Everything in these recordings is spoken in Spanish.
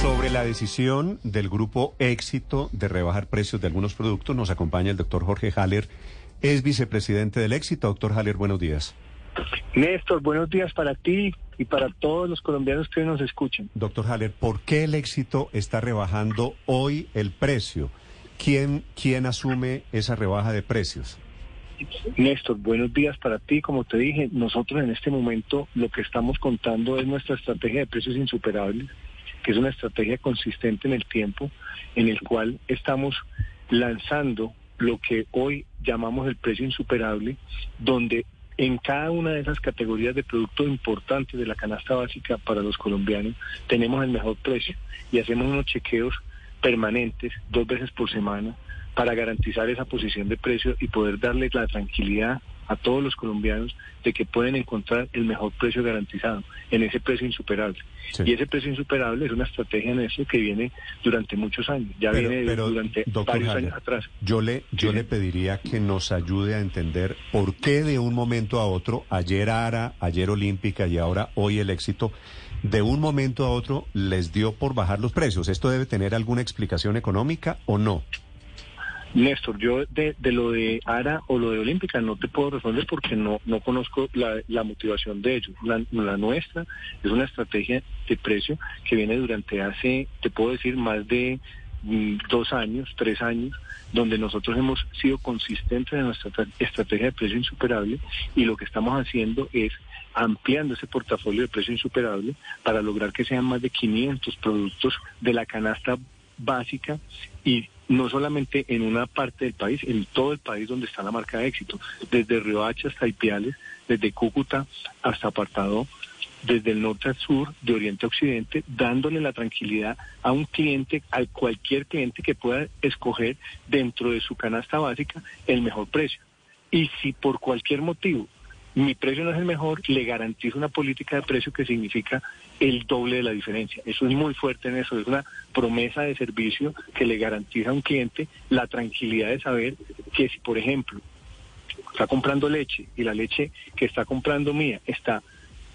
Sobre la decisión del grupo Éxito de rebajar precios de algunos productos, nos acompaña el doctor Jorge Haller, es vicepresidente del Éxito. Doctor Haller, buenos días. Néstor, buenos días para ti y para todos los colombianos que nos escuchan. Doctor Haller, ¿por qué el éxito está rebajando hoy el precio? ¿Quién, quién asume esa rebaja de precios? Néstor, buenos días para ti. Como te dije, nosotros en este momento lo que estamos contando es nuestra estrategia de precios insuperables, que es una estrategia consistente en el tiempo, en el cual estamos lanzando lo que hoy llamamos el precio insuperable, donde en cada una de esas categorías de productos importantes de la canasta básica para los colombianos tenemos el mejor precio y hacemos unos chequeos permanentes dos veces por semana para garantizar esa posición de precio y poder darle la tranquilidad a todos los colombianos de que pueden encontrar el mejor precio garantizado en ese precio insuperable. Y ese precio insuperable es una estrategia en eso que viene durante muchos años, ya viene durante varios años atrás. Yo le, yo le pediría que nos ayude a entender por qué de un momento a otro, ayer ARA, ayer Olímpica y ahora hoy el éxito, de un momento a otro les dio por bajar los precios. ¿Esto debe tener alguna explicación económica o no? Néstor, yo de, lo de ARA o lo de Olímpica no te puedo responder porque no, no conozco la, motivación de ellos. La, nuestra es una estrategia de precio que viene durante hace, te puedo decir, más de mm, dos años, tres años, donde nosotros hemos sido consistentes en nuestra estrategia de precio insuperable y lo que estamos haciendo es ampliando ese portafolio de precio insuperable para lograr que sean más de 500 productos de la canasta básica y no solamente en una parte del país, en todo el país donde está la marca de éxito, desde Riohacha hasta Ipiales, desde Cúcuta hasta Apartado, desde el norte al sur, de oriente a occidente, dándole la tranquilidad a un cliente, a cualquier cliente que pueda escoger dentro de su canasta básica el mejor precio. Y si por cualquier motivo mi precio no es el mejor, le garantizo una política de precio que significa el doble de la diferencia. Eso es muy fuerte en eso, es una promesa de servicio que le garantiza a un cliente la tranquilidad de saber que si, por ejemplo, está comprando leche y la leche que está comprando mía está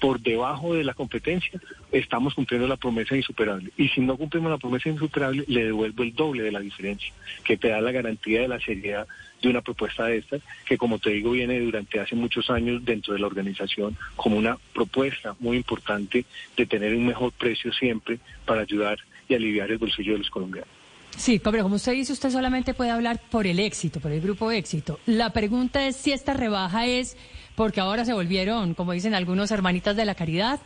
por debajo de la competencia, estamos cumpliendo la promesa insuperable. Y si no cumplimos la promesa insuperable, le devuelvo el doble de la diferencia, que te da la garantía de la seriedad de una propuesta de estas, que como te digo, viene durante hace muchos años dentro de la organización como una propuesta muy importante de tener un mejor precio siempre para ayudar y aliviar el bolsillo de los colombianos. Sí, pero como usted dice, usted solamente puede hablar por el éxito, por el grupo éxito. La pregunta es si esta rebaja es porque ahora se volvieron, como dicen algunos, hermanitas de la caridad,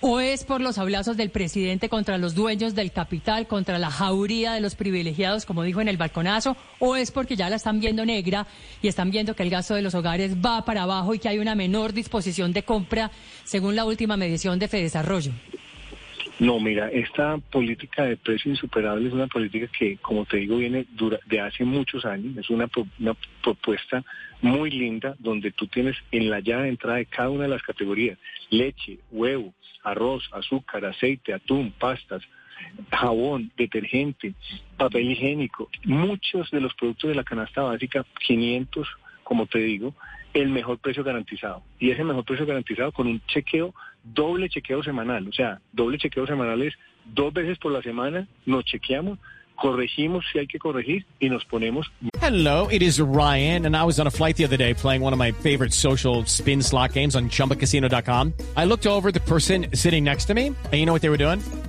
o es por los hablazos del presidente contra los dueños del capital, contra la jauría de los privilegiados, como dijo en el balconazo, o es porque ya la están viendo negra y están viendo que el gasto de los hogares va para abajo y que hay una menor disposición de compra, según la última medición de Fedesarrollo. No, mira, esta política de precio insuperable es una política que, como te digo, viene de hace muchos años. Es una, una propuesta muy linda donde tú tienes en la llave de entrada de cada una de las categorías leche, huevo, arroz, azúcar, aceite, atún, pastas, jabón, detergente, papel higiénico, muchos de los productos de la canasta básica, 500, como te digo, el mejor precio garantizado. Y ese mejor precio garantizado con un chequeo, doble chequeo semanal. O sea, doble chequeo semanal es dos veces por la semana, nos chequeamos corregimos si hay que corregir y nos ponemos. Hello, it is Ryan, and I was on a flight the other day playing one of my favorite social spin slot games on chumbacasino.com. I looked over the person sitting next to me, and you know what they were doing?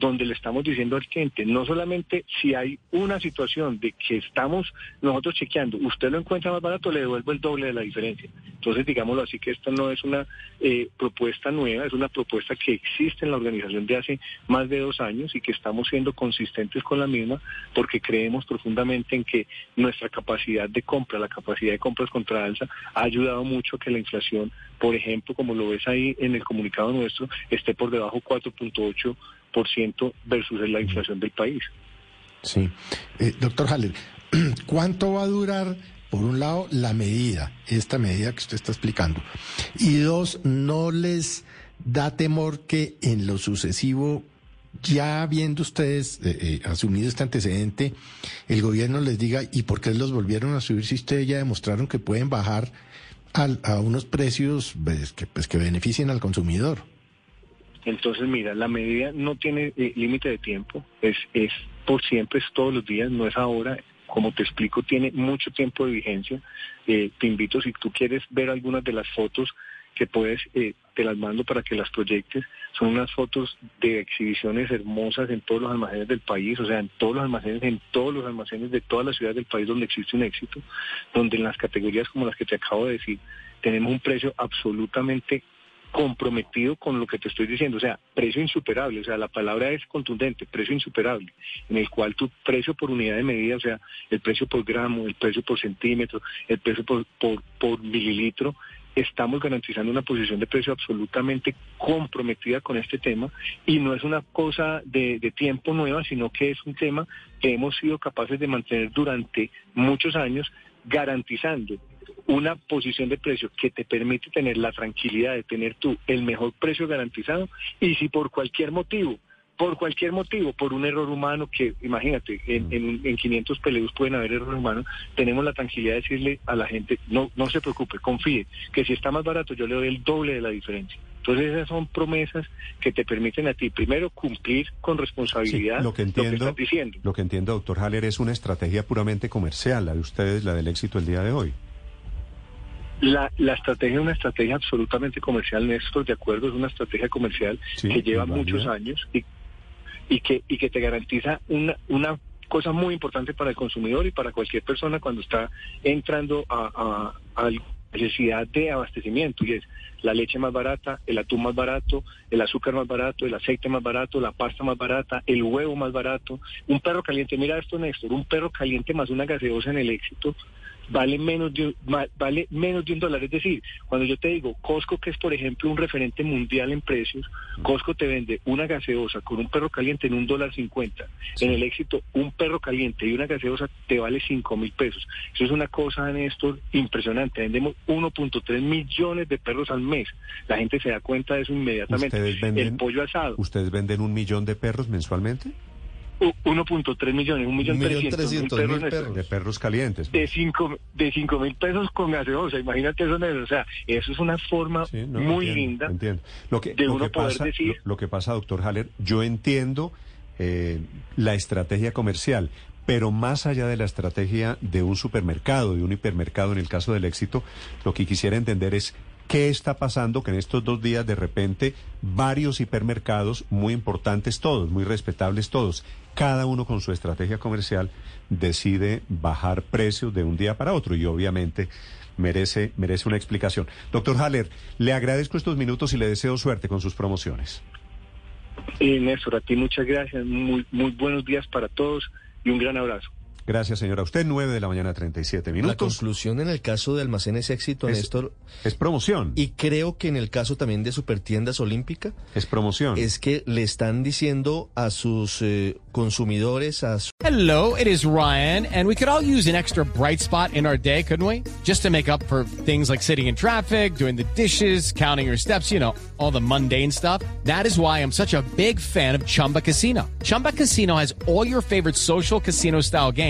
donde le estamos diciendo al cliente, no solamente si hay una situación de que estamos nosotros chequeando, usted lo encuentra más barato, le devuelvo el doble de la diferencia. Entonces, digámoslo así, que esta no es una eh, propuesta nueva, es una propuesta que existe en la organización de hace más de dos años y que estamos siendo consistentes con la misma porque creemos profundamente en que nuestra capacidad de compra, la capacidad de compras contra alza, ha ayudado mucho a que la inflación, por ejemplo, como lo ves ahí en el comunicado nuestro, esté por debajo 4.8% versus la inflación del país. Sí. Eh, doctor Haller, ¿cuánto va a durar, por un lado, la medida, esta medida que usted está explicando? Y dos, ¿no les da temor que en lo sucesivo ya viendo ustedes eh, eh, asumido este antecedente, el gobierno les diga, ¿y por qué los volvieron a subir si ustedes ya demostraron que pueden bajar a unos precios pues, que, pues, que beneficien al consumidor? Entonces, mira, la medida no tiene eh, límite de tiempo, es, es por siempre, es todos los días, no es ahora. Como te explico, tiene mucho tiempo de vigencia. te invito, si tú quieres ver algunas de las fotos que puedes, eh, te las mando para que las proyectes. Son unas fotos de exhibiciones hermosas en todos los almacenes del país, o sea, en todos los almacenes, en todos los almacenes de todas las ciudades del país donde existe un éxito, donde en las categorías como las que te acabo de decir, tenemos un precio absolutamente comprometido con lo que te estoy diciendo, o sea, precio insuperable, o sea, la palabra es contundente, precio insuperable, en el cual tu precio por unidad de medida, o sea, el precio por gramo, el precio por centímetro, el precio por, por, mililitro, estamos garantizando una posición de precio absolutamente comprometida con este tema y no es una cosa de, tiempo nueva, sino que es un tema que hemos sido capaces de mantener durante muchos años garantizando una posición de precio que te permite tener la tranquilidad de tener tú el mejor precio garantizado y si por cualquier motivo por cualquier motivo, por un error humano que, imagínate, en, en, 500 peleos pueden haber errores humanos, tenemos la tranquilidad de decirle a la gente, no, no se preocupe, confíe, que si está más barato yo le doy el doble de la diferencia. Entonces esas son promesas que te permiten a ti, primero, cumplir con responsabilidad lo, que entiendo, estás diciendo. Lo que entiendo, doctor Haller, es una estrategia puramente comercial, la de ustedes, la del éxito el día de hoy. La, la estrategia es una estrategia absolutamente comercial, Néstor, de acuerdo, es una estrategia comercial que lleva muchos años y y que, y que te garantiza una, una cosa muy importante para el consumidor y para cualquier persona cuando está entrando a, a, a necesidad de abastecimiento y es la leche más barata, el atún más barato, el azúcar más barato, el aceite más barato, la pasta más barata, el huevo más barato, un perro caliente, mira esto Néstor, un perro caliente más una gaseosa en el éxito vale menos de, vale menos de un dólar. Es decir, cuando yo te digo Costco, que es por ejemplo un referente mundial en precios, Costco te vende una gaseosa con un perro caliente en un dólar cincuenta. En el éxito, un perro caliente y una gaseosa te vale cinco mil pesos. Eso es una cosa, esto impresionante. Vendemos 1.3 millones de perros al mes. La gente se da cuenta de eso inmediatamente. el pollo asado. ¿Ustedes venden un millón de perros mensualmente? 1.3 millones, un millón trescientos mil perros, de perros calientes. De 5 de cinco mil pesos con gaseosa, imagínate eso, o sea, eso es una forma muy linda Lo que, de lo uno que poder pasa, decir. Lo, que pasa, doctor Haller, yo entiendo eh, la estrategia comercial, pero más allá de la estrategia de un supermercado, de un hipermercado en el caso del éxito, lo que quisiera entender es ¿Qué está pasando? Que en estos dos días de repente varios hipermercados muy importantes todos, muy respetables todos, cada uno con su estrategia comercial decide bajar precios de un día para otro y obviamente merece, merece una explicación. Doctor Haller, le agradezco estos minutos y le deseo suerte con sus promociones. Y Néstor, a ti muchas gracias, muy, muy buenos días para todos y un gran abrazo. Gracias, señora. Usted, 9 de la mañana, 37 minutos. La conclusión en el caso de Almacenes Éxito, es, Néstor. Es promoción. Y creo que en el caso también de Supertiendas Olímpica. Es promoción. Es que le están diciendo a sus eh, consumidores, a su... Hello, it is Ryan, and we could all use an extra bright spot in our day, couldn't we? Just to make up for things like sitting in traffic, doing the dishes, counting your steps, you know, all the mundane stuff. That is why I'm such a big fan of Chumba Casino. Chumba Casino has all your favorite social casino style games